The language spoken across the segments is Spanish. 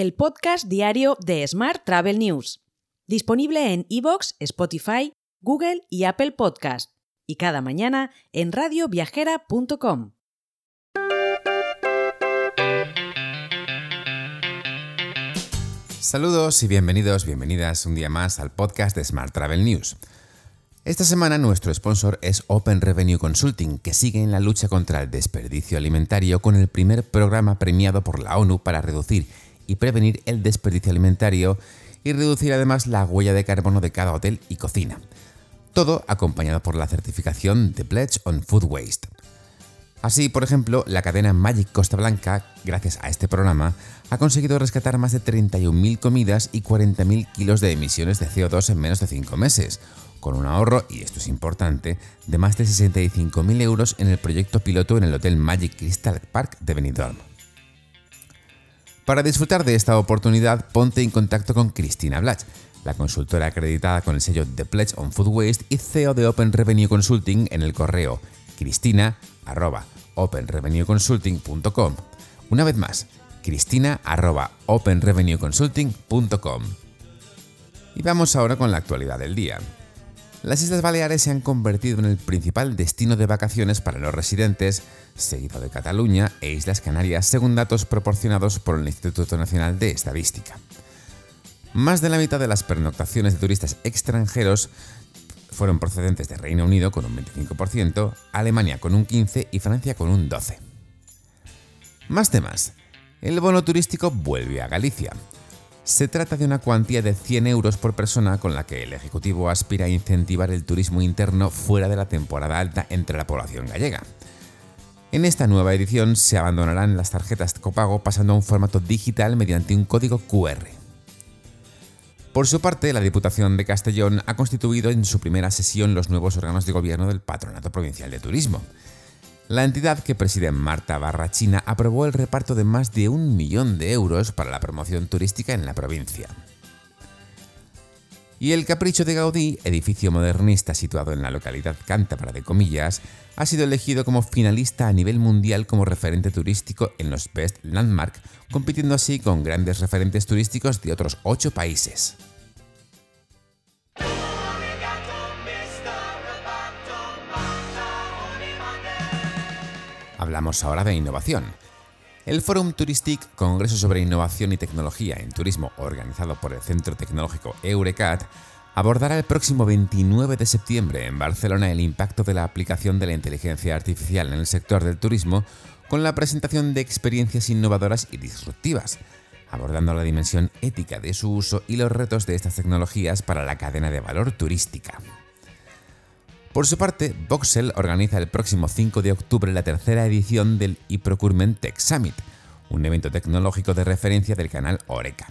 el podcast diario de Smart Travel News, disponible en iVoox, Spotify, Google y Apple Podcast, y cada mañana en radioviajera.com. Saludos y bienvenidos, bienvenidas un día más al podcast de Smart Travel News. Esta semana nuestro sponsor es Open Revenue Consulting, que sigue en la lucha contra el desperdicio alimentario con el primer programa premiado por la ONU para reducir y prevenir el desperdicio alimentario y reducir además la huella de carbono de cada hotel y cocina. Todo acompañado por la certificación de Pledge on Food Waste. Así, por ejemplo, la cadena Magic Costa Blanca, gracias a este programa, ha conseguido rescatar más de 31.000 comidas y 40.000 kilos de emisiones de CO2 en menos de 5 meses, con un ahorro, y esto es importante, de más de 65.000 euros en el proyecto piloto en el Hotel Magic Crystal Park de Benidorm. Para disfrutar de esta oportunidad, ponte en contacto con Cristina Blach, la consultora acreditada con el sello The Pledge on Food Waste y CEO de Open Revenue Consulting en el correo cristina.openrevenueconsulting.com. Una vez más, cristina.openrevenueconsulting.com. Y vamos ahora con la actualidad del día. Las Islas Baleares se han convertido en el principal destino de vacaciones para los residentes, seguido de Cataluña e Islas Canarias, según datos proporcionados por el Instituto Nacional de Estadística. Más de la mitad de las pernoctaciones de turistas extranjeros fueron procedentes de Reino Unido con un 25%, Alemania con un 15% y Francia con un 12%. Más temas. El bono turístico vuelve a Galicia. Se trata de una cuantía de 100 euros por persona con la que el Ejecutivo aspira a incentivar el turismo interno fuera de la temporada alta entre la población gallega. En esta nueva edición se abandonarán las tarjetas copago pasando a un formato digital mediante un código QR. Por su parte, la Diputación de Castellón ha constituido en su primera sesión los nuevos órganos de gobierno del Patronato Provincial de Turismo. La entidad que preside Marta Barrachina aprobó el reparto de más de un millón de euros para la promoción turística en la provincia. Y el Capricho de Gaudí, edificio modernista situado en la localidad cántabra de Comillas, ha sido elegido como finalista a nivel mundial como referente turístico en los Best Landmark, compitiendo así con grandes referentes turísticos de otros ocho países. Hablamos ahora de innovación. El Forum Touristic, Congreso sobre Innovación y Tecnología en Turismo organizado por el Centro Tecnológico Eurecat, abordará el próximo 29 de septiembre en Barcelona el impacto de la aplicación de la inteligencia artificial en el sector del turismo con la presentación de experiencias innovadoras y disruptivas, abordando la dimensión ética de su uso y los retos de estas tecnologías para la cadena de valor turística. Por su parte, Voxel organiza el próximo 5 de octubre la tercera edición del eProcurement Tech Summit, un evento tecnológico de referencia del canal Oreca.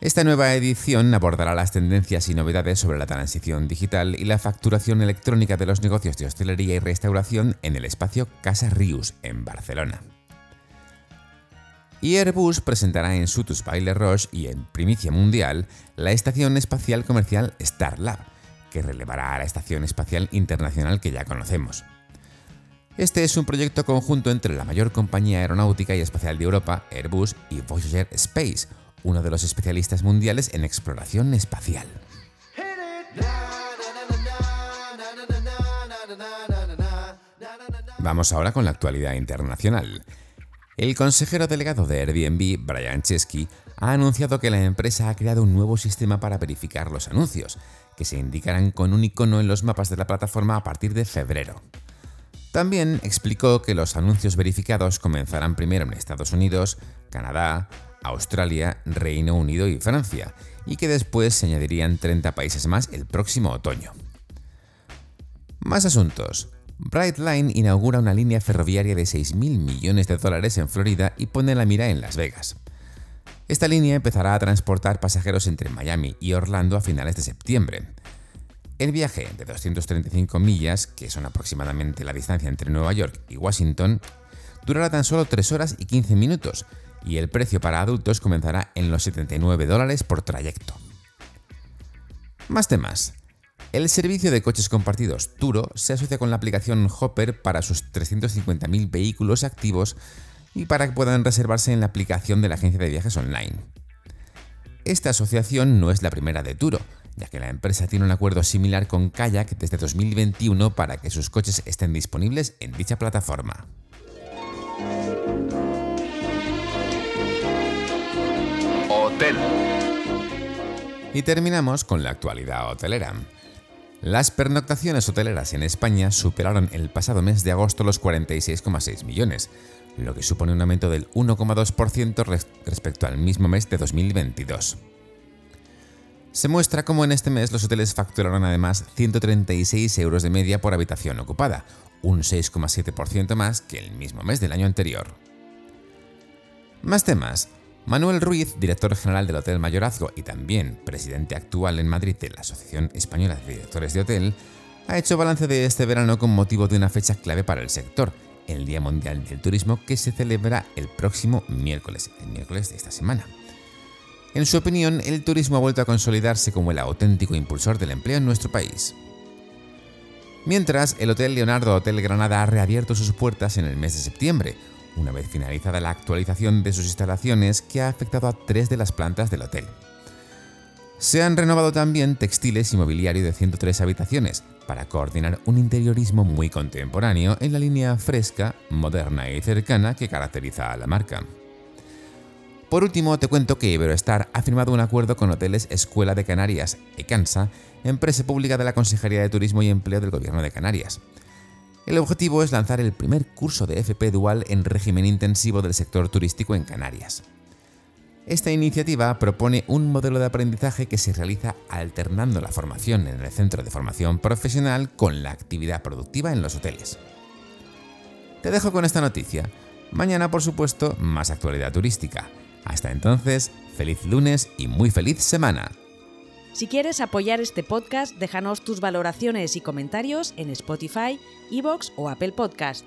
Esta nueva edición abordará las tendencias y novedades sobre la transición digital y la facturación electrónica de los negocios de hostelería y restauración en el espacio Casa Rius, en Barcelona. Y Airbus presentará en Sutus Baile Roche y en primicia mundial la estación espacial comercial Starlab, que relevará a la Estación Espacial Internacional que ya conocemos. Este es un proyecto conjunto entre la mayor compañía aeronáutica y espacial de Europa, Airbus, y Voyager Space, uno de los especialistas mundiales en exploración espacial. Vamos ahora con la actualidad internacional. El consejero delegado de Airbnb, Brian Chesky, ha anunciado que la empresa ha creado un nuevo sistema para verificar los anuncios, que se indicarán con un icono en los mapas de la plataforma a partir de febrero. También explicó que los anuncios verificados comenzarán primero en Estados Unidos, Canadá, Australia, Reino Unido y Francia, y que después se añadirían 30 países más el próximo otoño. Más asuntos. Brightline inaugura una línea ferroviaria de 6.000 millones de dólares en Florida y pone la mira en Las Vegas. Esta línea empezará a transportar pasajeros entre Miami y Orlando a finales de septiembre. El viaje de 235 millas, que son aproximadamente la distancia entre Nueva York y Washington, durará tan solo 3 horas y 15 minutos y el precio para adultos comenzará en los 79 dólares por trayecto. Más temas. El servicio de coches compartidos Turo se asocia con la aplicación Hopper para sus 350.000 vehículos activos y para que puedan reservarse en la aplicación de la agencia de viajes online. Esta asociación no es la primera de Turo, ya que la empresa tiene un acuerdo similar con Kayak desde 2021 para que sus coches estén disponibles en dicha plataforma. Hotel. Y terminamos con la actualidad hotelera. Las pernoctaciones hoteleras en España superaron el pasado mes de agosto los 46,6 millones, lo que supone un aumento del 1,2% respecto al mismo mes de 2022. Se muestra cómo en este mes los hoteles facturaron además 136 euros de media por habitación ocupada, un 6,7% más que el mismo mes del año anterior. Más temas. Manuel Ruiz, director general del Hotel Mayorazgo y también presidente actual en Madrid de la Asociación Española de Directores de Hotel, ha hecho balance de este verano con motivo de una fecha clave para el sector, el Día Mundial del Turismo que se celebra el próximo miércoles, el miércoles de esta semana. En su opinión, el turismo ha vuelto a consolidarse como el auténtico impulsor del empleo en nuestro país. Mientras, el Hotel Leonardo Hotel Granada ha reabierto sus puertas en el mes de septiembre, una vez finalizada la actualización de sus instalaciones que ha afectado a tres de las plantas del hotel. Se han renovado también textiles y mobiliario de 103 habitaciones, para coordinar un interiorismo muy contemporáneo en la línea fresca, moderna y cercana que caracteriza a la marca. Por último, te cuento que Iberoestar ha firmado un acuerdo con Hoteles Escuela de Canarias, ECANSA, empresa pública de la Consejería de Turismo y Empleo del Gobierno de Canarias. El objetivo es lanzar el primer curso de FP dual en régimen intensivo del sector turístico en Canarias. Esta iniciativa propone un modelo de aprendizaje que se realiza alternando la formación en el centro de formación profesional con la actividad productiva en los hoteles. Te dejo con esta noticia. Mañana, por supuesto, más actualidad turística. Hasta entonces, feliz lunes y muy feliz semana. Si quieres apoyar este podcast, déjanos tus valoraciones y comentarios en Spotify, Evox o Apple Podcast.